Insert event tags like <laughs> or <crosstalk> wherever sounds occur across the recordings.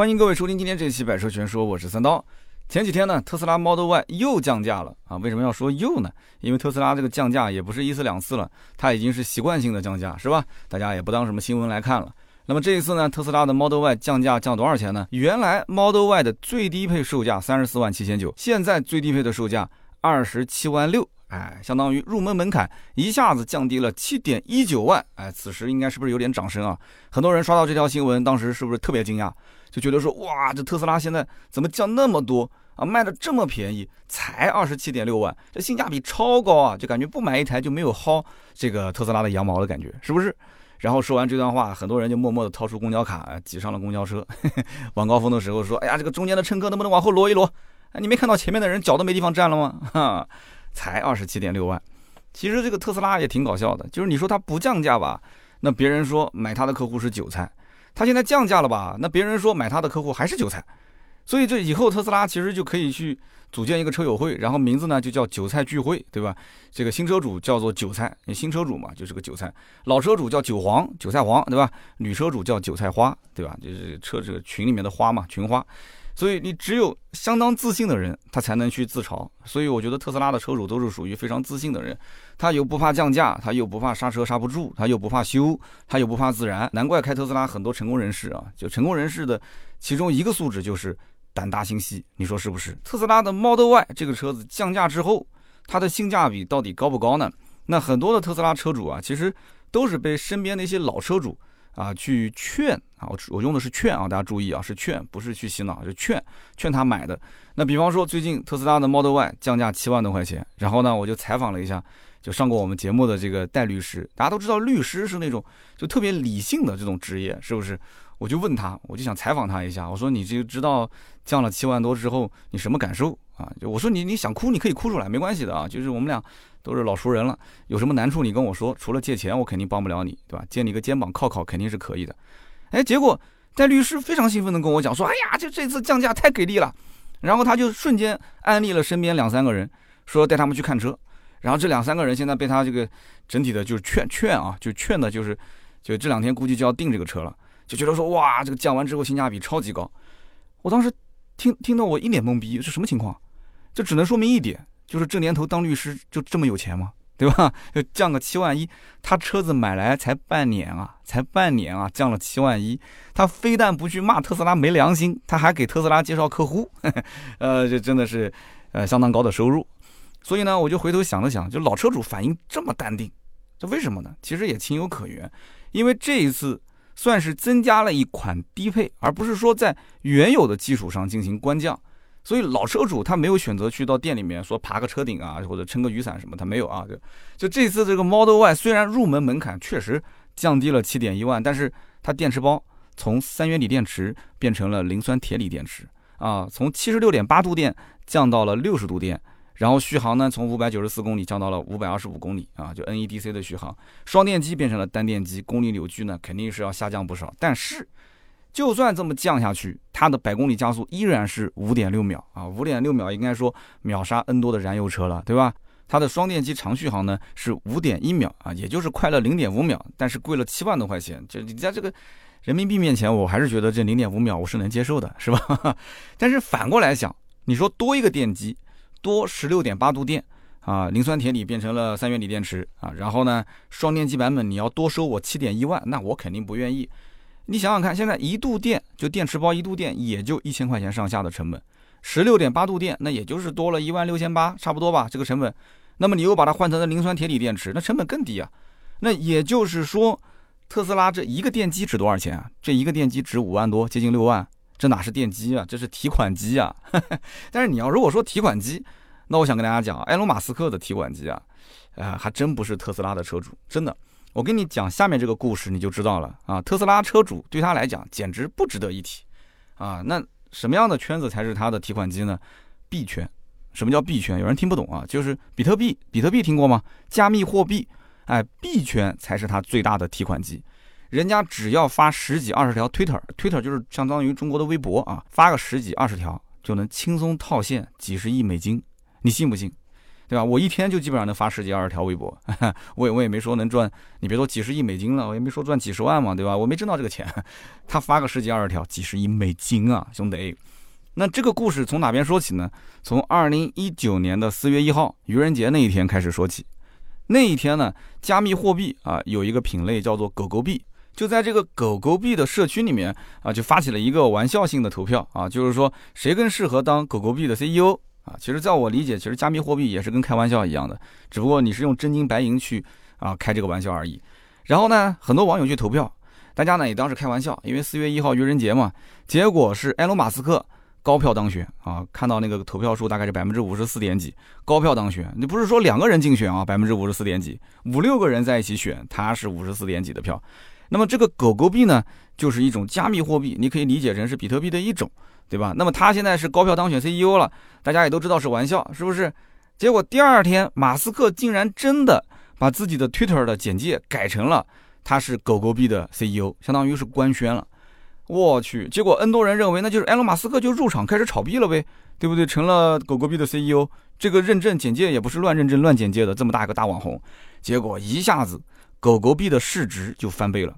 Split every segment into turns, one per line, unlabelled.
欢迎各位收听今天这期《百车全说》，我是三刀。前几天呢，特斯拉 Model Y 又降价了啊！为什么要说又呢？因为特斯拉这个降价也不是一次两次了，它已经是习惯性的降价，是吧？大家也不当什么新闻来看了。那么这一次呢，特斯拉的 Model Y 降价降多少钱呢？原来 Model Y 的最低配售价三十四万七千九，现在最低配的售价二十七万六。哎，相当于入门门槛一下子降低了七点一九万。哎，此时应该是不是有点掌声啊？很多人刷到这条新闻，当时是不是特别惊讶？就觉得说，哇，这特斯拉现在怎么降那么多啊？卖的这么便宜，才二十七点六万，这性价比超高啊！就感觉不买一台就没有薅这个特斯拉的羊毛的感觉，是不是？然后说完这段话，很多人就默默的掏出公交卡，挤上了公交车。<laughs> 晚高峰的时候说，哎呀，这个中间的乘客能不能往后挪一挪？哎，你没看到前面的人脚都没地方站了吗？哈。才二十七点六万，其实这个特斯拉也挺搞笑的，就是你说它不降价吧，那别人说买它的客户是韭菜；他现在降价了吧，那别人说买他的客户还是韭菜。所以这以后特斯拉其实就可以去组建一个车友会，然后名字呢就叫韭菜聚会，对吧？这个新车主叫做韭菜，新车主嘛就是个韭菜；老车主叫韭黄，韭菜黄，对吧？女车主叫韭菜花，对吧？就是车这个群里面的花嘛，群花。所以你只有相当自信的人，他才能去自嘲。所以我觉得特斯拉的车主都是属于非常自信的人，他又不怕降价，他又不怕刹车刹不住，他又不怕修，他又不怕自燃。难怪开特斯拉很多成功人士啊，就成功人士的其中一个素质就是胆大心细。你说是不是？特斯拉的 Model Y 这个车子降价之后，它的性价比到底高不高呢？那很多的特斯拉车主啊，其实都是被身边的一些老车主。啊，去劝啊，我我用的是劝啊，大家注意啊，是劝，不是去洗脑，就劝，劝他买的。那比方说，最近特斯拉的 Model Y 降价七万多块钱，然后呢，我就采访了一下，就上过我们节目的这个戴律师。大家都知道，律师是那种就特别理性的这种职业，是不是？我就问他，我就想采访他一下，我说你就知道降了七万多之后，你什么感受啊？就我说你你想哭，你可以哭出来，没关系的啊，就是我们俩。都是老熟人了，有什么难处你跟我说，除了借钱我肯定帮不了你，对吧？借你个肩膀靠靠肯定是可以的。哎，结果戴律师非常兴奋的跟我讲说，哎呀，就这次降价太给力了。然后他就瞬间安利了身边两三个人，说带他们去看车。然后这两三个人现在被他这个整体的就是劝劝啊，就劝的就是，就这两天估计就要订这个车了，就觉得说哇，这个降完之后性价比超级高。我当时听听到我一脸懵逼，这什么情况？这只能说明一点。就是这年头当律师就这么有钱吗？对吧？就降个七万一，他车子买来才半年啊，才半年啊，降了七万一，他非但不去骂特斯拉没良心，他还给特斯拉介绍客户，<laughs> 呃，这真的是呃相当高的收入。所以呢，我就回头想了想，就老车主反应这么淡定，这为什么呢？其实也情有可原，因为这一次算是增加了一款低配，而不是说在原有的基础上进行官降。所以老车主他没有选择去到店里面说爬个车顶啊，或者撑个雨伞什么，他没有啊。就就这次这个 Model Y 虽然入门门槛确实降低了七点一万，但是它电池包从三元锂电池变成了磷酸铁锂电池啊，从七十六点八度电降到了六十度电，然后续航呢从五百九十四公里降到了五百二十五公里啊，就 NEDC 的续航，双电机变成了单电机，功率扭矩呢肯定是要下降不少，但是。就算这么降下去，它的百公里加速依然是五点六秒啊，五点六秒应该说秒杀 N 多的燃油车了，对吧？它的双电机长续航呢是五点一秒啊，也就是快了零点五秒，但是贵了七万多块钱，就你在这个人民币面前，我还是觉得这零点五秒我是能接受的，是吧？<laughs> 但是反过来想，你说多一个电机，多十六点八度电啊，磷酸铁锂变成了三元锂电池啊，然后呢，双电机版本你要多收我七点一万，那我肯定不愿意。你想想看，现在一度电就电池包一度电也就一千块钱上下的成本，十六点八度电那也就是多了一万六千八，差不多吧这个成本。那么你又把它换成了磷酸铁锂电池，那成本更低啊。那也就是说，特斯拉这一个电机值多少钱啊？这一个电机值五万多，接近六万。这哪是电机啊？这是提款机啊。<laughs> 但是你要如果说提款机，那我想跟大家讲，埃隆马斯克的提款机啊，啊还真不是特斯拉的车主，真的。我跟你讲下面这个故事，你就知道了啊。特斯拉车主对他来讲简直不值得一提啊。那什么样的圈子才是他的提款机呢？币圈。什么叫币圈？有人听不懂啊，就是比特币。比特币听过吗？加密货币。哎，币圈才是他最大的提款机。人家只要发十几二十条 Twitter，Twitter 就是相当于中国的微博啊，发个十几二十条就能轻松套现几十亿美金，你信不信？对吧？我一天就基本上能发十几二十条微博，<laughs> 我也我也没说能赚，你别说几十亿美金了，我也没说赚几十万嘛，对吧？我没挣到这个钱，他发个十几二十条，几十亿美金啊，兄弟。那这个故事从哪边说起呢？从二零一九年的四月一号愚人节那一天开始说起。那一天呢，加密货币啊有一个品类叫做狗狗币，就在这个狗狗币的社区里面啊，就发起了一个玩笑性的投票啊，就是说谁更适合当狗狗币的 CEO 啊？其实在我理解，其实加密货币也是跟开玩笑一样的，只不过你是用真金白银去啊开这个玩笑而已。然后呢，很多网友去投票，大家呢也当时开玩笑，因为四月一号愚人节嘛。结果是埃隆·马斯克。高票当选啊！看到那个投票数大概是百分之五十四点几，高票当选。你不是说两个人竞选啊？百分之五十四点几，五六个人在一起选，他是五十四点几的票。那么这个狗狗币呢，就是一种加密货币，你可以理解成是比特币的一种，对吧？那么他现在是高票当选 CEO 了，大家也都知道是玩笑，是不是？结果第二天，马斯克竟然真的把自己的 Twitter 的简介改成了他是狗狗币的 CEO，相当于是官宣了。我去，结果 N 多人认为那就是埃隆·马斯克就入场开始炒币了呗，对不对？成了狗狗币的 CEO，这个认证简介也不是乱认证乱简介的，这么大一个大网红，结果一下子狗狗币的市值就翻倍了。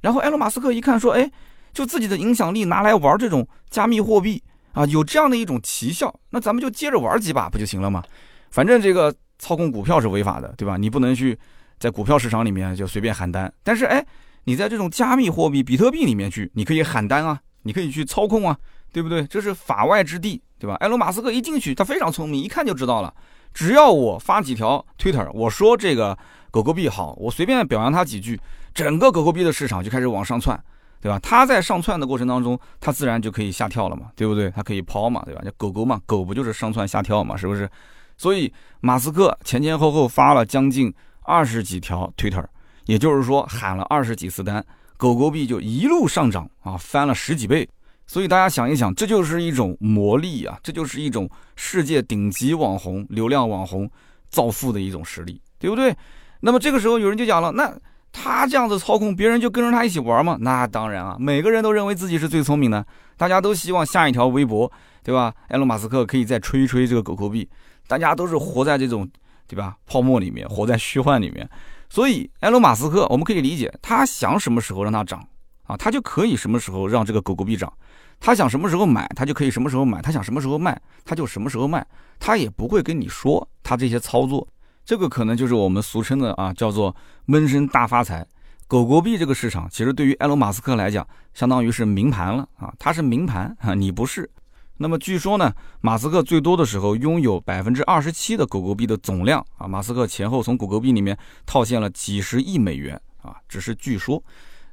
然后埃隆·马斯克一看说，哎，就自己的影响力拿来玩这种加密货币啊，有这样的一种奇效，那咱们就接着玩几把不就行了吗？反正这个操控股票是违法的，对吧？你不能去在股票市场里面就随便喊单，但是哎。你在这种加密货币比特币里面去，你可以喊单啊，你可以去操控啊，对不对？这是法外之地，对吧？埃隆·马斯克一进去，他非常聪明，一看就知道了。只要我发几条 Twitter，我说这个狗狗币好，我随便表扬他几句，整个狗狗币的市场就开始往上窜，对吧？他在上窜的过程当中，他自然就可以下跳了嘛，对不对？他可以抛嘛，对吧？狗狗嘛，狗不就是上窜下跳嘛，是不是？所以马斯克前前后后发了将近二十几条 Twitter。也就是说，喊了二十几次单，狗狗币就一路上涨啊，翻了十几倍。所以大家想一想，这就是一种魔力啊，这就是一种世界顶级网红、流量网红造富的一种实力，对不对？那么这个时候有人就讲了，那他这样子操控，别人就跟着他一起玩吗？那当然啊，每个人都认为自己是最聪明的，大家都希望下一条微博，对吧？埃隆·马斯克可以再吹一吹这个狗狗币，大家都是活在这种，对吧？泡沫里面，活在虚幻里面。所以，埃隆·马斯克，我们可以理解，他想什么时候让它涨啊，他就可以什么时候让这个狗狗币涨；他想什么时候买，他就可以什么时候买；他想什么时候卖，他就什么时候卖。他也不会跟你说他这些操作，这个可能就是我们俗称的啊，叫做闷声大发财。狗狗币这个市场，其实对于埃隆·马斯克来讲，相当于是明盘了啊，它是明盘啊，你不是。那么据说呢，马斯克最多的时候拥有百分之二十七的狗狗币的总量啊。马斯克前后从狗狗币里面套现了几十亿美元啊，只是据说。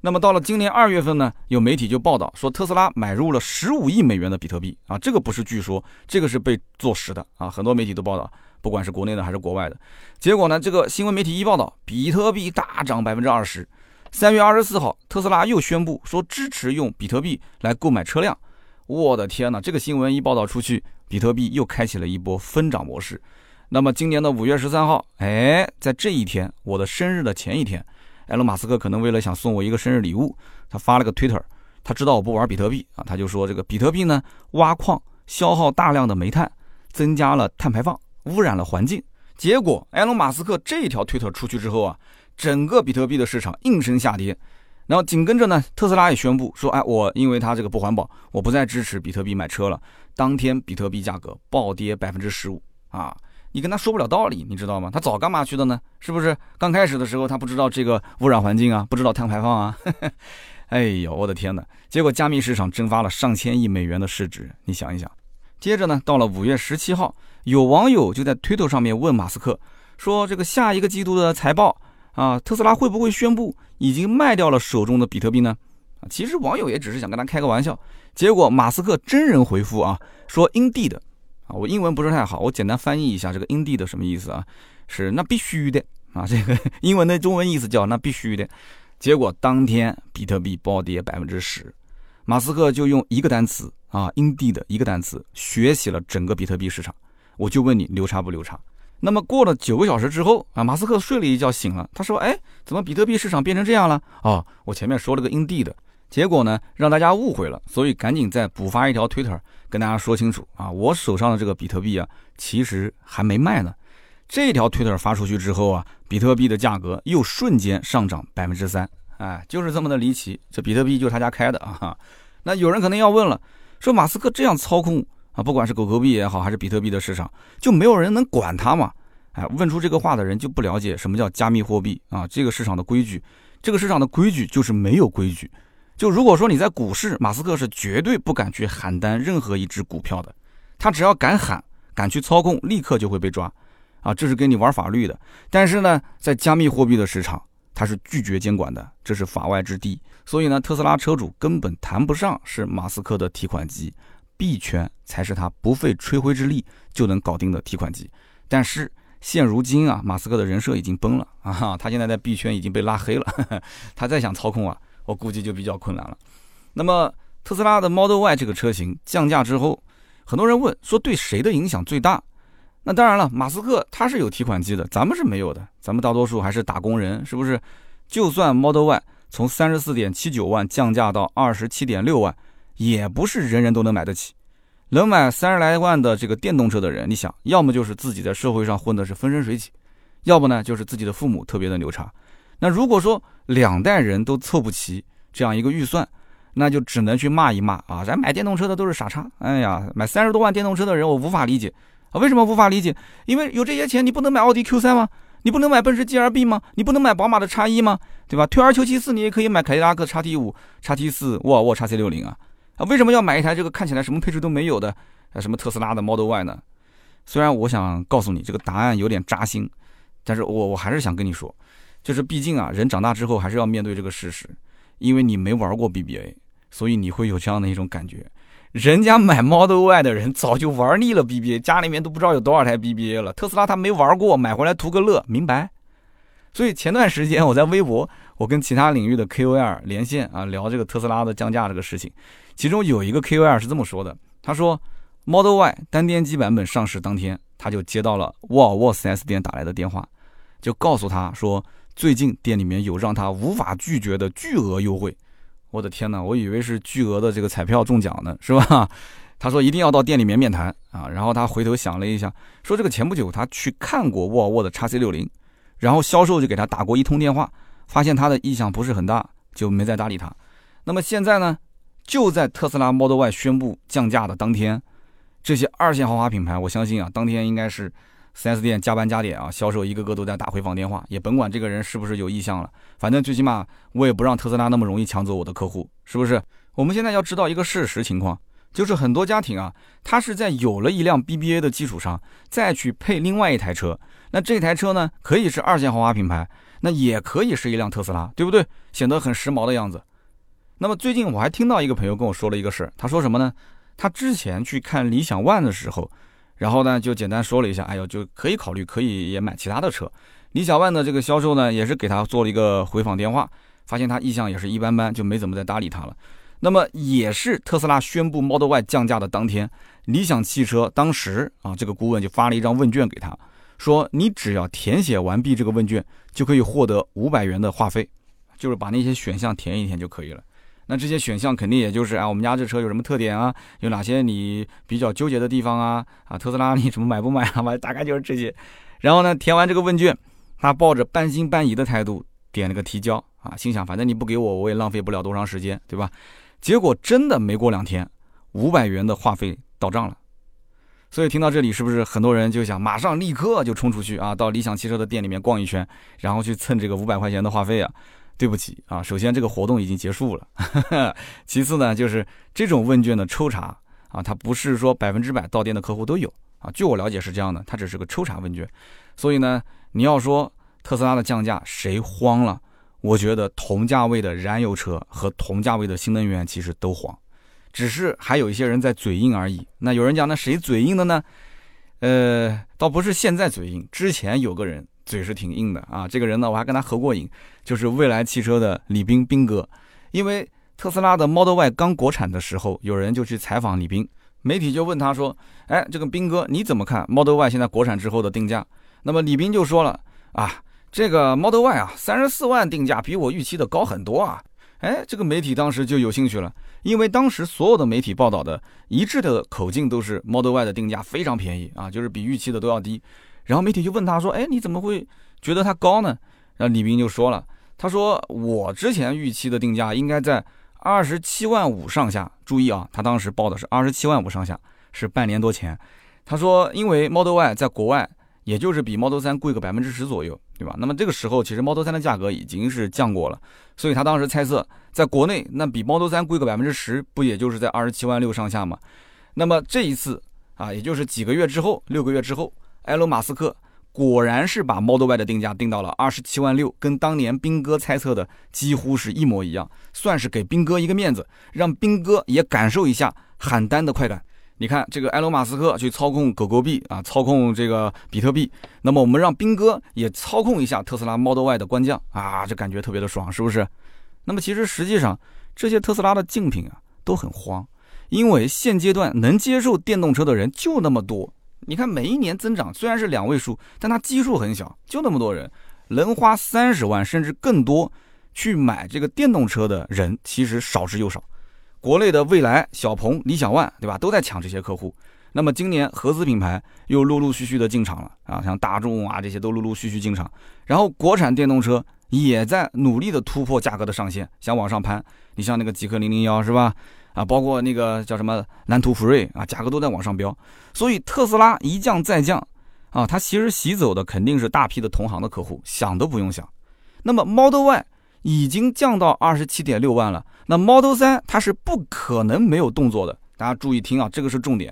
那么到了今年二月份呢，有媒体就报道说特斯拉买入了十五亿美元的比特币啊，这个不是据说，这个是被坐实的啊。很多媒体都报道，不管是国内的还是国外的。结果呢，这个新闻媒体一报道，比特币大涨百分之二十。三月二十四号，特斯拉又宣布说支持用比特币来购买车辆。我的天呐，这个新闻一报道出去，比特币又开启了一波疯涨模式。那么今年的五月十三号，哎，在这一天，我的生日的前一天，埃隆·马斯克可能为了想送我一个生日礼物，他发了个 Twitter，他知道我不玩比特币啊，他就说这个比特币呢，挖矿消耗大量的煤炭，增加了碳排放，污染了环境。结果，埃隆·马斯克这条 Twitter 出去之后啊，整个比特币的市场应声下跌。然后紧跟着呢，特斯拉也宣布说，哎，我因为它这个不环保，我不再支持比特币买车了。当天比特币价格暴跌百分之十五啊！你跟他说不了道理，你知道吗？他早干嘛去的呢？是不是？刚开始的时候他不知道这个污染环境啊，不知道碳排放啊。<laughs> 哎呦，我的天哪！结果加密市场蒸发了上千亿美元的市值，你想一想。接着呢，到了五月十七号，有网友就在推特上面问马斯克说，这个下一个季度的财报。啊，特斯拉会不会宣布已经卖掉了手中的比特币呢？啊，其实网友也只是想跟他开个玩笑，结果马斯克真人回复啊，说 Indeed，啊，我英文不是太好，我简单翻译一下这个 Indeed 什么意思啊？是那必须的啊，这个 <laughs> 英文的中文意思叫那必须的。结果当天比特币暴跌百分之十，马斯克就用一个单词啊，Indeed 一个单词学习了整个比特币市场。我就问你，牛叉不牛叉？那么过了九个小时之后啊，马斯克睡了一觉醒了，他说：“哎，怎么比特币市场变成这样了？哦，我前面说了个 Indeed，结果呢让大家误会了，所以赶紧再补发一条推特跟大家说清楚啊，我手上的这个比特币啊，其实还没卖呢。这条推特发出去之后啊，比特币的价格又瞬间上涨百分之三，哎，就是这么的离奇。这比特币就是他家开的啊。那有人可能要问了，说马斯克这样操控啊，不管是狗狗币也好，还是比特币的市场，就没有人能管他吗？哎，问出这个话的人就不了解什么叫加密货币啊，这个市场的规矩，这个市场的规矩就是没有规矩。就如果说你在股市，马斯克是绝对不敢去喊单任何一只股票的，他只要敢喊，敢去操控，立刻就会被抓啊，这是跟你玩法律的。但是呢，在加密货币的市场，他是拒绝监管的，这是法外之地。所以呢，特斯拉车主根本谈不上是马斯克的提款机，币圈才是他不费吹灰之力就能搞定的提款机。但是现如今啊，马斯克的人设已经崩了啊，他现在在币圈已经被拉黑了，<laughs> 他再想操控啊，我估计就比较困难了。那么特斯拉的 Model Y 这个车型降价之后，很多人问说对谁的影响最大？那当然了，马斯克他是有提款机的，咱们是没有的，咱们大多数还是打工人，是不是？就算 Model Y。从三十四点七九万降价到二十七点六万，也不是人人都能买得起。能买三十来万的这个电动车的人，你想要么就是自己在社会上混的是风生水起，要不呢就是自己的父母特别的牛叉。那如果说两代人都凑不齐这样一个预算，那就只能去骂一骂啊！咱买电动车的都是傻叉。哎呀，买三十多万电动车的人，我无法理解啊！为什么无法理解？因为有这些钱，你不能买奥迪 Q 三吗？你不能买奔驰 G R B 吗？你不能买宝马的叉一吗？对吧？退而求其次，你也可以买凯迪拉克叉 T 五、叉 T 四、沃尔沃叉 C 六零啊！啊，为什么要买一台这个看起来什么配置都没有的，啊，什么特斯拉的 Model Y 呢？虽然我想告诉你这个答案有点扎心，但是我我还是想跟你说，就是毕竟啊，人长大之后还是要面对这个事实，因为你没玩过 BBA，所以你会有这样的一种感觉。人家买 Model Y 的人早就玩腻了 BBA，家里面都不知道有多少台 BBA 了。特斯拉他没玩过，买回来图个乐，明白？所以前段时间我在微博，我跟其他领域的 KOL 连线啊，聊这个特斯拉的降价这个事情。其中有一个 KOL 是这么说的，他说 Model Y 单电机版本上市当天，他就接到了沃尔沃 4S 店打来的电话，就告诉他说，最近店里面有让他无法拒绝的巨额优惠。我的天哪，我以为是巨额的这个彩票中奖呢，是吧？<laughs> 他说一定要到店里面面谈啊。然后他回头想了一下，说这个前不久他去看过沃尔沃的 x C 六零，然后销售就给他打过一通电话，发现他的意向不是很大，就没再搭理他。那么现在呢，就在特斯拉 Model Y 宣布降价的当天，这些二线豪华品牌，我相信啊，当天应该是。4S 店加班加点啊，销售一个个都在打回访电话，也甭管这个人是不是有意向了，反正最起码我也不让特斯拉那么容易抢走我的客户，是不是？我们现在要知道一个事实情况，就是很多家庭啊，他是在有了一辆 BBA 的基础上，再去配另外一台车，那这台车呢，可以是二线豪华品牌，那也可以是一辆特斯拉，对不对？显得很时髦的样子。那么最近我还听到一个朋友跟我说了一个事儿，他说什么呢？他之前去看理想 ONE 的时候。然后呢，就简单说了一下，哎呦，就可以考虑，可以也买其他的车。理想 ONE 的这个销售呢，也是给他做了一个回访电话，发现他意向也是一般般，就没怎么再搭理他了。那么也是特斯拉宣布 Model Y 降价的当天，理想汽车当时啊，这个顾问就发了一张问卷给他，说你只要填写完毕这个问卷，就可以获得五百元的话费，就是把那些选项填一填就可以了。那这些选项肯定也就是啊，我们家这车有什么特点啊？有哪些你比较纠结的地方啊？啊，特斯拉你什么买不买啊？吧，大概就是这些。然后呢，填完这个问卷，他抱着半信半疑的态度点了个提交啊，心想反正你不给我，我也浪费不了多长时间，对吧？结果真的没过两天，五百元的话费到账了。所以听到这里，是不是很多人就想马上立刻就冲出去啊，到理想汽车的店里面逛一圈，然后去蹭这个五百块钱的话费啊？对不起啊，首先这个活动已经结束了，<laughs> 其次呢，就是这种问卷的抽查啊，它不是说百分之百到店的客户都有啊。据我了解是这样的，它只是个抽查问卷，所以呢，你要说特斯拉的降价谁慌了？我觉得同价位的燃油车和同价位的新能源其实都慌，只是还有一些人在嘴硬而已。那有人讲，那谁嘴硬的呢？呃，倒不是现在嘴硬，之前有个人。嘴是挺硬的啊，这个人呢，我还跟他合过影，就是蔚来汽车的李斌斌哥。因为特斯拉的 Model Y 刚国产的时候，有人就去采访李斌，媒体就问他说：“哎，这个斌哥你怎么看 Model Y 现在国产之后的定价？”那么李斌就说了：“啊，这个 Model Y 啊，三十四万定价比我预期的高很多啊。”哎，这个媒体当时就有兴趣了，因为当时所有的媒体报道的一致的口径都是 Model Y 的定价非常便宜啊，就是比预期的都要低。然后媒体就问他说：“哎，你怎么会觉得它高呢？”然后李斌就说了：“他说我之前预期的定价应该在二十七万五上下。注意啊，他当时报的是二十七万五上下，是半年多前。他说，因为 Model Y 在国外也就是比 Model 3贵个百分之十左右，对吧？那么这个时候其实 Model 3的价格已经是降过了，所以他当时猜测，在国内那比 Model 3贵个百分之十，不也就是在二十七万六上下吗？那么这一次啊，也就是几个月之后，六个月之后。埃隆·马斯克果然是把 Model Y 的定价定到了二十七万六，跟当年兵哥猜测的几乎是一模一样，算是给兵哥一个面子，让兵哥也感受一下喊单的快感。你看，这个埃隆·马斯克去操控狗狗币啊，操控这个比特币，那么我们让兵哥也操控一下特斯拉 Model Y 的官降啊，这感觉特别的爽，是不是？那么其实实际上这些特斯拉的竞品啊都很慌，因为现阶段能接受电动车的人就那么多。你看，每一年增长虽然是两位数，但它基数很小，就那么多人，能花三十万甚至更多去买这个电动车的人，其实少之又少。国内的蔚来、小鹏、理想 ONE，对吧，都在抢这些客户。那么今年合资品牌又陆陆续续的进场了啊，像大众啊这些都陆陆续续进场。然后国产电动车也在努力的突破价格的上限，想往上攀。你像那个极氪零零幺是吧？啊，包括那个叫什么蓝图福瑞啊，价格都在往上飙，所以特斯拉一降再降，啊，它其实洗走的肯定是大批的同行的客户，想都不用想。那么 Model Y 已经降到二十七点六万了，那 Model 3它是不可能没有动作的，大家注意听啊，这个是重点。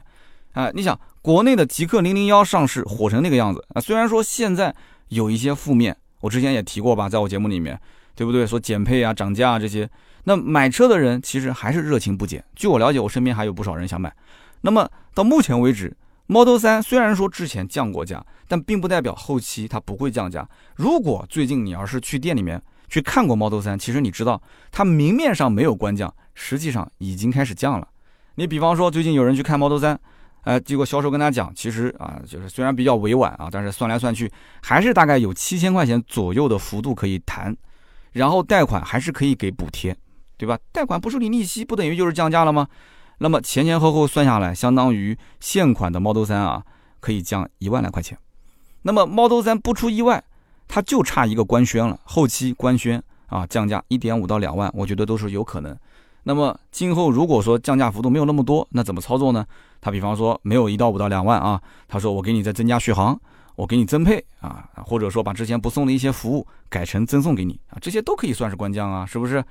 啊，你想国内的极氪零零幺上市火成那个样子啊，虽然说现在有一些负面，我之前也提过吧，在我节目里面，对不对？说减配啊、涨价啊这些。那买车的人其实还是热情不减。据我了解，我身边还有不少人想买。那么到目前为止，Model 3虽然说之前降过价，但并不代表后期它不会降价。如果最近你要是去店里面去看过 Model 3，其实你知道它明面上没有官降，实际上已经开始降了。你比方说最近有人去看 Model 3，呃，结果销售跟他讲，其实啊，就是虽然比较委婉啊，但是算来算去还是大概有七千块钱左右的幅度可以谈，然后贷款还是可以给补贴。对吧？贷款不收你利息，不等于就是降价了吗？那么前前后后算下来，相当于现款的 Model 3啊，可以降一万来块钱。那么 Model 3不出意外，它就差一个官宣了，后期官宣啊，降价一点五到两万，我觉得都是有可能。那么今后如果说降价幅度没有那么多，那怎么操作呢？他比方说没有一到五到两万啊，他说我给你再增加续航，我给你增配啊，或者说把之前不送的一些服务改成赠送给你啊，这些都可以算是官降啊，是不是？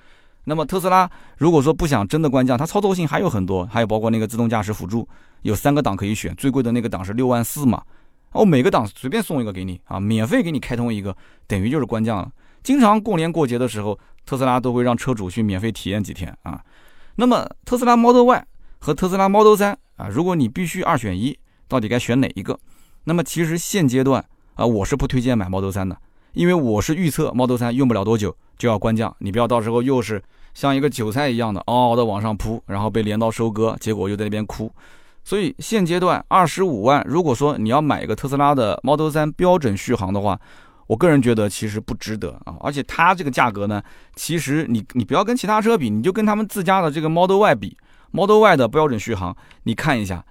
那么特斯拉如果说不想真的官降，它操作性还有很多，还有包括那个自动驾驶辅助，有三个档可以选，最贵的那个档是六万四嘛，哦，每个档随便送一个给你啊，免费给你开通一个，等于就是官降了。经常过年过节的时候，特斯拉都会让车主去免费体验几天啊。那么特斯拉 Model Y 和特斯拉 Model 3啊，如果你必须二选一，到底该选哪一个？那么其实现阶段啊，我是不推荐买 Model 3的。因为我是预测 Model 3用不了多久就要关降，你不要到时候又是像一个韭菜一样的嗷嗷的往上扑，然后被镰刀收割，结果又在那边哭。所以现阶段二十五万，如果说你要买一个特斯拉的 Model 3标准续航的话，我个人觉得其实不值得啊。而且它这个价格呢，其实你你不要跟其他车比，你就跟他们自家的这个 Model Y 比，Model Y 的标准续航，你看一下，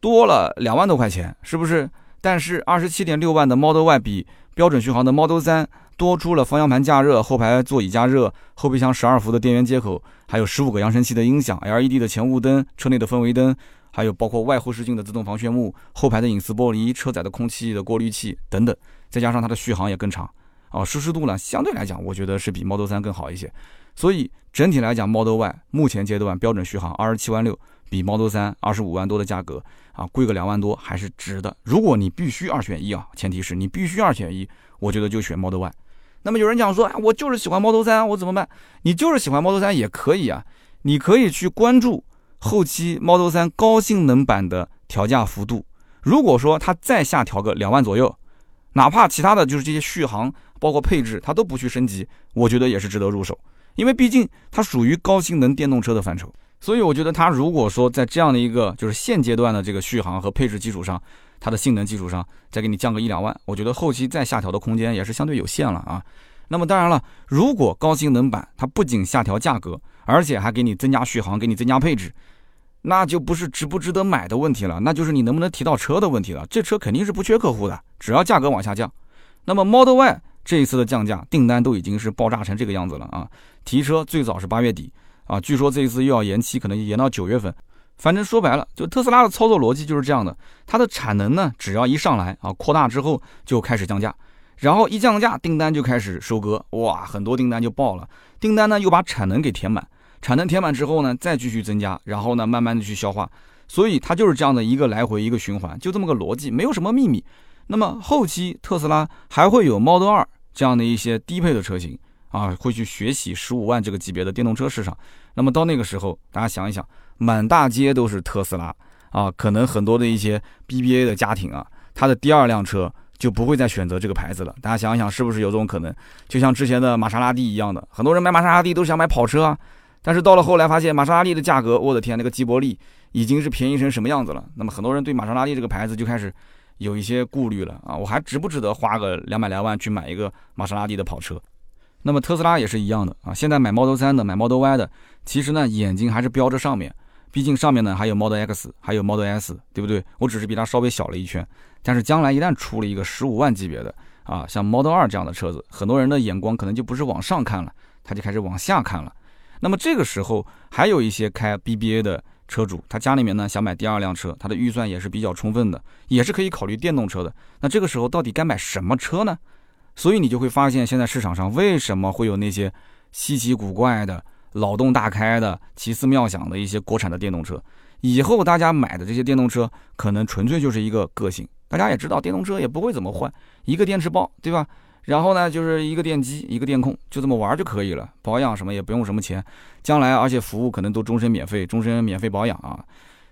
多了两万多块钱，是不是？但是二十七点六万的 Model Y 比标准续航的 Model 3多出了方向盘加热、后排座椅加热、后备箱十二伏的电源接口，还有十五个扬声器的音响、LED 的前雾灯、车内的氛围灯，还有包括外后视镜的自动防眩目、后排的隐私玻璃、车载的空气的过滤器等等，再加上它的续航也更长，啊，舒适度呢相对来讲，我觉得是比 Model 3更好一些。所以整体来讲，Model Y 目前阶段标准续航二十七万六，比 Model 3二十五万多的价格。啊，贵个两万多还是值的。如果你必须二选一啊，前提是你必须二选一，我觉得就选 Model Y。那么有人讲说，哎，我就是喜欢 Model 3，我怎么办？你就是喜欢 Model 3也可以啊，你可以去关注后期 Model 3高性能版的调价幅度。如果说它再下调个两万左右，哪怕其他的就是这些续航包括配置它都不去升级，我觉得也是值得入手，因为毕竟它属于高性能电动车的范畴。所以我觉得它如果说在这样的一个就是现阶段的这个续航和配置基础上，它的性能基础上再给你降个一两万，我觉得后期再下调的空间也是相对有限了啊。那么当然了，如果高性能版它不仅下调价格，而且还给你增加续航，给你增加配置，那就不是值不值得买的问题了，那就是你能不能提到车的问题了。这车肯定是不缺客户的，只要价格往下降。那么 Model Y 这一次的降价订单都已经是爆炸成这个样子了啊！提车最早是八月底啊，据说这一次又要延期，可能延到九月份。反正说白了，就特斯拉的操作逻辑就是这样的，它的产能呢，只要一上来啊，扩大之后就开始降价，然后一降价，订单就开始收割，哇，很多订单就爆了，订单呢又把产能给填满。产能填满之后呢，再继续增加，然后呢，慢慢的去消化，所以它就是这样的一个来回一个循环，就这么个逻辑，没有什么秘密。那么后期特斯拉还会有 Model 2这样的一些低配的车型啊，会去学习十五万这个级别的电动车市场。那么到那个时候，大家想一想，满大街都是特斯拉啊，可能很多的一些 BBA 的家庭啊，他的第二辆车就不会再选择这个牌子了。大家想一想，是不是有这种可能？就像之前的玛莎拉蒂一样的，很多人买玛莎拉蒂都想买跑车啊。但是到了后来发现玛莎拉蒂的价格，我的天，那个吉伯利已经是便宜成什么样子了。那么很多人对玛莎拉蒂这个牌子就开始有一些顾虑了啊，我还值不值得花个两百来万去买一个玛莎拉蒂的跑车？那么特斯拉也是一样的啊，现在买 Model 3的、买 Model Y 的，其实呢眼睛还是标着上面，毕竟上面呢还有 Model X，还有 Model S，对不对？我只是比它稍微小了一圈。但是将来一旦出了一个十五万级别的啊，像 Model 2这样的车子，很多人的眼光可能就不是往上看了，他就开始往下看了。那么这个时候，还有一些开 BBA 的车主，他家里面呢想买第二辆车，他的预算也是比较充分的，也是可以考虑电动车的。那这个时候到底该买什么车呢？所以你就会发现，现在市场上为什么会有那些稀奇古怪的、脑洞大开的、奇思妙想的一些国产的电动车？以后大家买的这些电动车，可能纯粹就是一个个性。大家也知道，电动车也不会怎么换，一个电池包，对吧？然后呢，就是一个电机，一个电控，就这么玩就可以了。保养什么也不用什么钱，将来而且服务可能都终身免费，终身免费保养啊。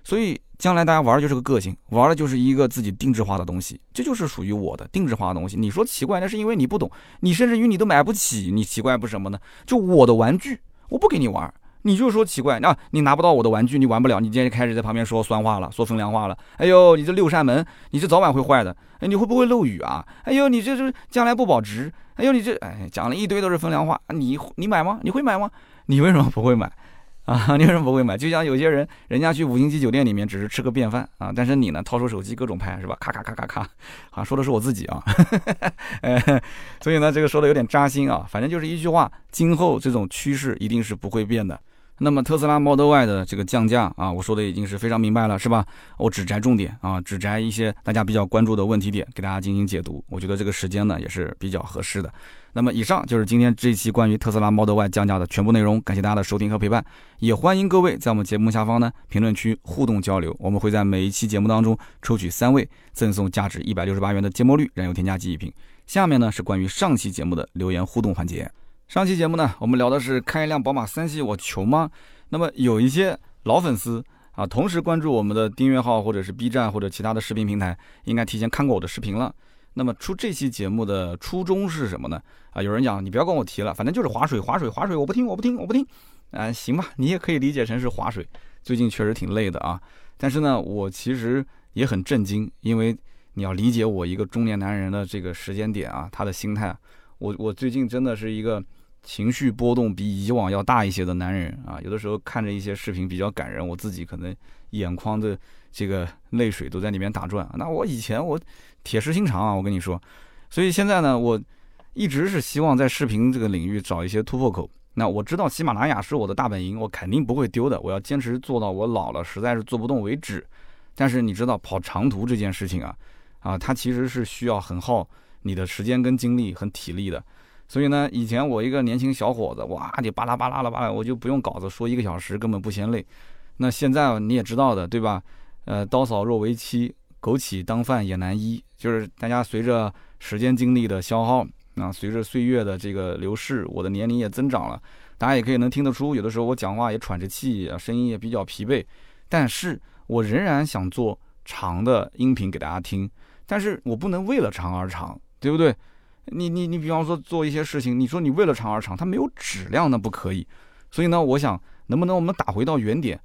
所以将来大家玩的就是个个性，玩的就是一个自己定制化的东西，这就是属于我的定制化的东西。你说奇怪，那是因为你不懂，你甚至于你都买不起，你奇怪不什么呢？就我的玩具，我不给你玩。你就说奇怪，那你拿不到我的玩具，你玩不了。你今天就开始在旁边说酸话了，说风凉话了。哎呦，你这六扇门，你这早晚会坏的。哎，你会不会漏雨啊？哎呦，你这这将来不保值。哎呦，你这哎讲了一堆都是风凉话。你你买吗？你会买吗？你为什么不会买？啊，你为什么不会买？就像有些人，人家去五星级酒店里面只是吃个便饭啊，但是你呢，掏出手机各种拍是吧？咔咔咔咔咔，啊，说的是我自己啊，<laughs> 所以呢，这个说的有点扎心啊。反正就是一句话，今后这种趋势一定是不会变的。那么特斯拉 Model Y 的这个降价啊，我说的已经是非常明白了，是吧？我只摘重点啊，只摘一些大家比较关注的问题点，给大家进行解读。我觉得这个时间呢也是比较合适的。那么以上就是今天这一期关于特斯拉 Model Y 降价的全部内容，感谢大家的收听和陪伴，也欢迎各位在我们节目下方呢评论区互动交流。我们会在每一期节目当中抽取三位，赠送价值一百六十八元的芥末绿燃油添加剂一瓶。下面呢是关于上期节目的留言互动环节。上期节目呢，我们聊的是开一辆宝马三系我穷吗？那么有一些老粉丝啊，同时关注我们的订阅号或者是 B 站或者其他的视频平台，应该提前看过我的视频了。那么出这期节目的初衷是什么呢？啊，有人讲你不要跟我提了，反正就是划水划水划水，我不听我不听我不听。啊，行吧，你也可以理解成是划水。最近确实挺累的啊，但是呢，我其实也很震惊，因为你要理解我一个中年男人的这个时间点啊，他的心态。我我最近真的是一个。情绪波动比以往要大一些的男人啊，有的时候看着一些视频比较感人，我自己可能眼眶的这个泪水都在里面打转。那我以前我铁石心肠啊，我跟你说，所以现在呢，我一直是希望在视频这个领域找一些突破口。那我知道喜马拉雅是我的大本营，我肯定不会丢的，我要坚持做到我老了实在是做不动为止。但是你知道跑长途这件事情啊，啊，它其实是需要很耗你的时间跟精力、和体力的。所以呢，以前我一个年轻小伙子，哇，就巴拉巴拉了巴拉，我就不用稿子说一个小时，根本不嫌累。那现在你也知道的，对吧？呃，刀嫂若为妻，枸杞当饭也难医。就是大家随着时间精力的消耗，啊，随着岁月的这个流逝，我的年龄也增长了。大家也可以能听得出，有的时候我讲话也喘着气，声音也比较疲惫。但是我仍然想做长的音频给大家听，但是我不能为了长而长，对不对？你你你，比方说做一些事情，你说你为了长而长，它没有质量，那不可以。所以呢，我想能不能我们打回到原点，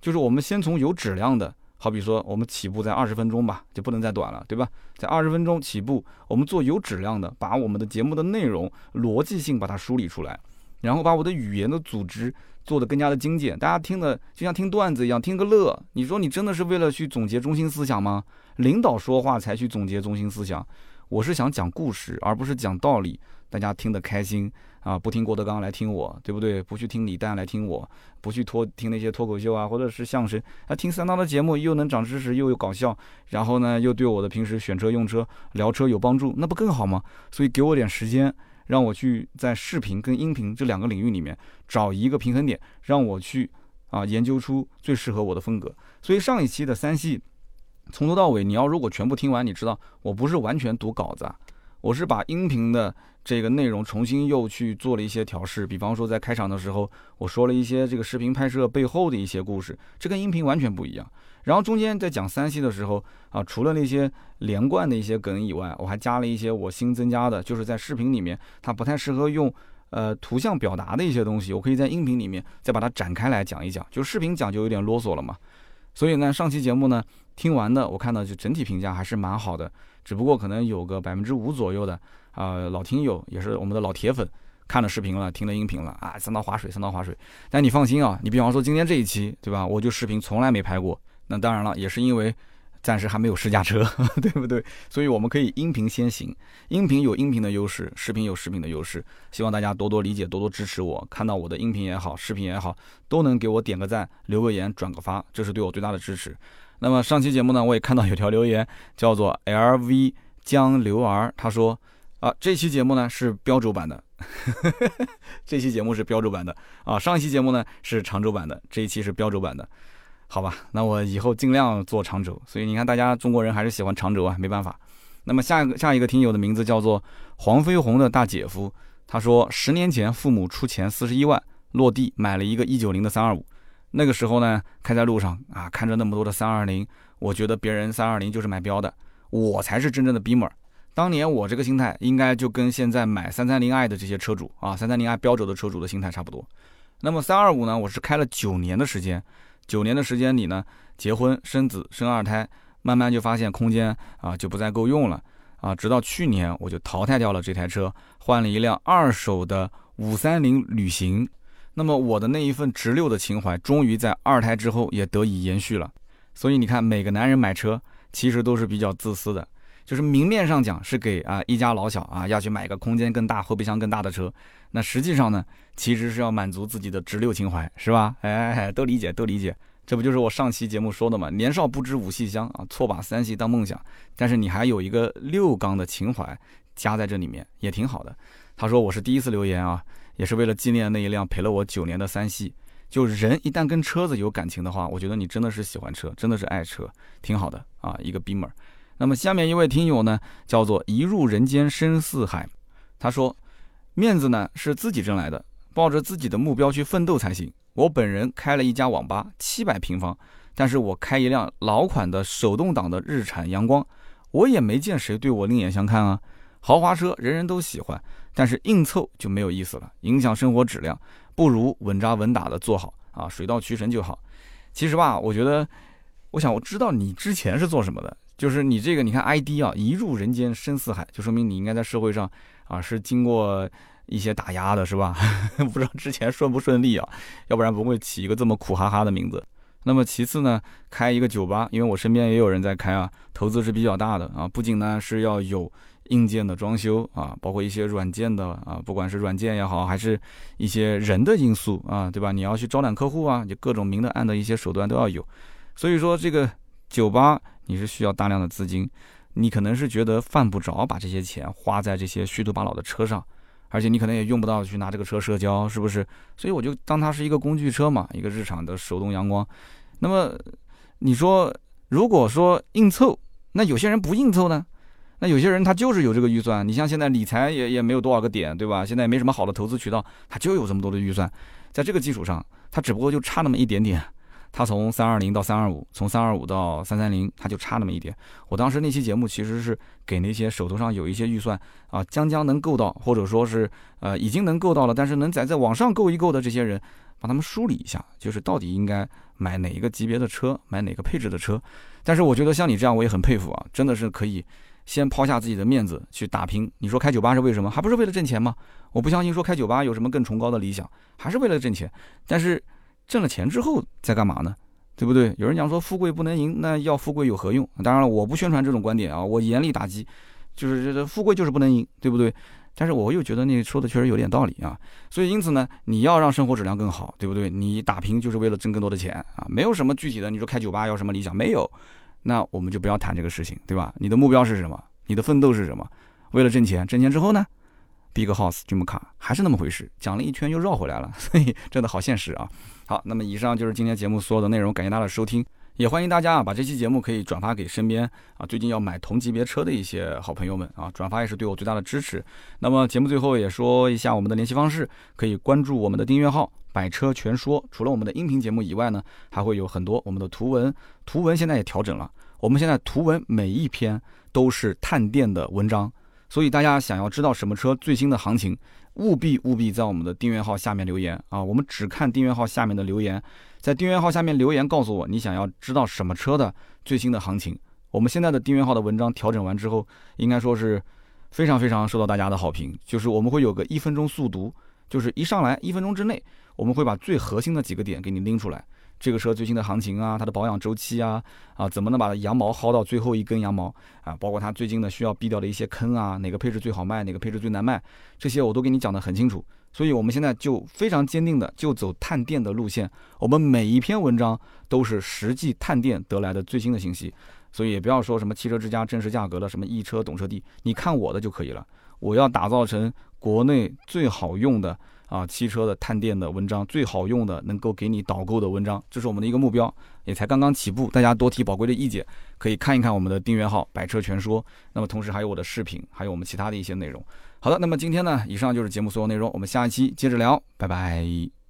就是我们先从有质量的，好比说我们起步在二十分钟吧，就不能再短了，对吧？在二十分钟起步，我们做有质量的，把我们的节目的内容逻辑性把它梳理出来。然后把我的语言的组织做得更加的精简，大家听的就像听段子一样，听个乐。你说你真的是为了去总结中心思想吗？领导说话才去总结中心思想，我是想讲故事，而不是讲道理，大家听得开心啊！不听郭德纲来听我，对不对？不去听李诞来听我，不去脱听那些脱口秀啊，或者是相声啊，听三刀的节目又能长知识，又有搞笑，然后呢又对我的平时选车用车聊车有帮助，那不更好吗？所以给我点时间，让我去在视频跟音频这两个领域里面找一个平衡点，让我去啊研究出最适合我的风格。所以上一期的三系。从头到尾，你要如果全部听完，你知道我不是完全读稿子，我是把音频的这个内容重新又去做了一些调试。比方说在开场的时候，我说了一些这个视频拍摄背后的一些故事，这跟音频完全不一样。然后中间在讲三系的时候啊，除了那些连贯的一些梗以外，我还加了一些我新增加的，就是在视频里面它不太适合用呃图像表达的一些东西，我可以在音频里面再把它展开来讲一讲。就视频讲就有点啰嗦了嘛。所以呢，上期节目呢。听完的，我看到就整体评价还是蛮好的，只不过可能有个百分之五左右的啊老听友，也是我们的老铁粉，看了视频了，听了音频了啊，三刀划水，三刀划水。但你放心啊，你比方说今天这一期，对吧？我就视频从来没拍过，那当然了，也是因为。暂时还没有试驾车，<laughs> 对不对？所以我们可以音频先行，音频有音频的优势，视频有视频的优势。希望大家多多理解，多多支持我。看到我的音频也好，视频也好，都能给我点个赞、留个言、转个发，这是对我最大的支持。那么上期节目呢，我也看到有条留言，叫做 LV 江流儿，他说啊，这期节目呢是标轴版的，<laughs> 这期节目是标轴版的啊，上一期节目呢是长轴版的，这一期是标轴版的。好吧，那我以后尽量做长轴。所以你看，大家中国人还是喜欢长轴啊，没办法。那么下一个下一个听友的名字叫做黄飞鸿的大姐夫，他说十年前父母出钱四十一万落地买了一个一九零的三二五，那个时候呢开在路上啊，看着那么多的三二零，我觉得别人三二零就是买标的，我才是真正的 Beamer。当年我这个心态应该就跟现在买三三零 i 的这些车主啊，三三零 i 标轴的车主的心态差不多。那么三二五呢，我是开了九年的时间。九年的时间里呢，结婚生子生二胎，慢慢就发现空间啊就不再够用了啊，直到去年我就淘汰掉了这台车，换了一辆二手的五三零旅行。那么我的那一份直六的情怀，终于在二胎之后也得以延续了。所以你看，每个男人买车其实都是比较自私的，就是明面上讲是给啊一家老小啊要去买一个空间更大、后备箱更大的车。那实际上呢，其实是要满足自己的直六情怀，是吧？<laughs> 哎，都理解，都理解。这不就是我上期节目说的嘛？年少不知五系香啊，错把三系当梦想。但是你还有一个六缸的情怀加在这里面，也挺好的。他说我是第一次留言啊，也是为了纪念那一辆陪了我九年的三系。就人一旦跟车子有感情的话，我觉得你真的是喜欢车，真的是爱车，挺好的啊，一个 Beamer。那么下面一位听友呢，叫做一入人间深似海，他说。面子呢是自己挣来的，抱着自己的目标去奋斗才行。我本人开了一家网吧，七百平方，但是我开一辆老款的手动挡的日产阳光，我也没见谁对我另眼相看啊。豪华车人人都喜欢，但是硬凑就没有意思了，影响生活质量，不如稳扎稳打的做好啊，水到渠成就好。其实吧，我觉得，我想我知道你之前是做什么的，就是你这个，你看 ID 啊，一入人间深似海，就说明你应该在社会上。啊，是经过一些打压的，是吧？<laughs> 不知道之前顺不顺利啊？要不然不会起一个这么苦哈哈的名字。那么其次呢，开一个酒吧，因为我身边也有人在开啊，投资是比较大的啊。不仅呢是要有硬件的装修啊，包括一些软件的啊，不管是软件也好，还是一些人的因素啊，对吧？你要去招揽客户啊，就各种明的暗的一些手段都要有。所以说这个酒吧你是需要大量的资金。你可能是觉得犯不着把这些钱花在这些虚头巴脑的车上，而且你可能也用不到去拿这个车社交，是不是？所以我就当它是一个工具车嘛，一个日常的手动阳光。那么你说，如果说硬凑，那有些人不硬凑呢？那有些人他就是有这个预算。你像现在理财也也没有多少个点，对吧？现在也没什么好的投资渠道，他就有这么多的预算，在这个基础上，他只不过就差那么一点点。它从三二零到三二五，从三二五到三三零，它就差那么一点。我当时那期节目其实是给那些手头上有一些预算啊，将将能够到，或者说是呃已经能够到了，但是能在在网上够一够的这些人，帮他们梳理一下，就是到底应该买哪一个级别的车，买哪个配置的车。但是我觉得像你这样，我也很佩服啊，真的是可以先抛下自己的面子去打拼。你说开酒吧是为什么？还不是为了挣钱吗？我不相信说开酒吧有什么更崇高的理想，还是为了挣钱。但是挣了钱之后再干嘛呢？对不对？有人讲说富贵不能淫，那要富贵有何用？当然了，我不宣传这种观点啊，我严厉打击，就是这富贵就是不能淫，对不对？但是我又觉得你说的确实有点道理啊。所以因此呢，你要让生活质量更好，对不对？你打拼就是为了挣更多的钱啊，没有什么具体的。你说开酒吧要什么理想？没有，那我们就不要谈这个事情，对吧？你的目标是什么？你的奋斗是什么？为了挣钱，挣钱之后呢？Big House Dream Car 还是那么回事，讲了一圈又绕回来了，所以真的好现实啊。好，那么以上就是今天节目所有的内容，感谢大家的收听，也欢迎大家啊把这期节目可以转发给身边啊最近要买同级别车的一些好朋友们啊，转发也是对我最大的支持。那么节目最后也说一下我们的联系方式，可以关注我们的订阅号“百车全说”。除了我们的音频节目以外呢，还会有很多我们的图文，图文现在也调整了，我们现在图文每一篇都是探店的文章，所以大家想要知道什么车最新的行情。务必务必在我们的订阅号下面留言啊！我们只看订阅号下面的留言，在订阅号下面留言告诉我你想要知道什么车的最新的行情。我们现在的订阅号的文章调整完之后，应该说是非常非常受到大家的好评。就是我们会有个一分钟速读，就是一上来一分钟之内，我们会把最核心的几个点给你拎出来。这个车最新的行情啊，它的保养周期啊，啊，怎么能把羊毛薅到最后一根羊毛啊？包括它最近的需要避掉的一些坑啊，哪个配置最好卖，哪个配置最难卖，这些我都给你讲得很清楚。所以我们现在就非常坚定的就走探店的路线，我们每一篇文章都是实际探店得来的最新的信息。所以也不要说什么汽车之家真实价格了什么易车懂车帝，你看我的就可以了。我要打造成国内最好用的。啊，汽车的探店的文章最好用的，能够给你导购的文章，这是我们的一个目标，也才刚刚起步，大家多提宝贵的意见，可以看一看我们的订阅号“百车全说”，那么同时还有我的视频，还有我们其他的一些内容。好的，那么今天呢，以上就是节目所有内容，我们下一期接着聊，拜拜。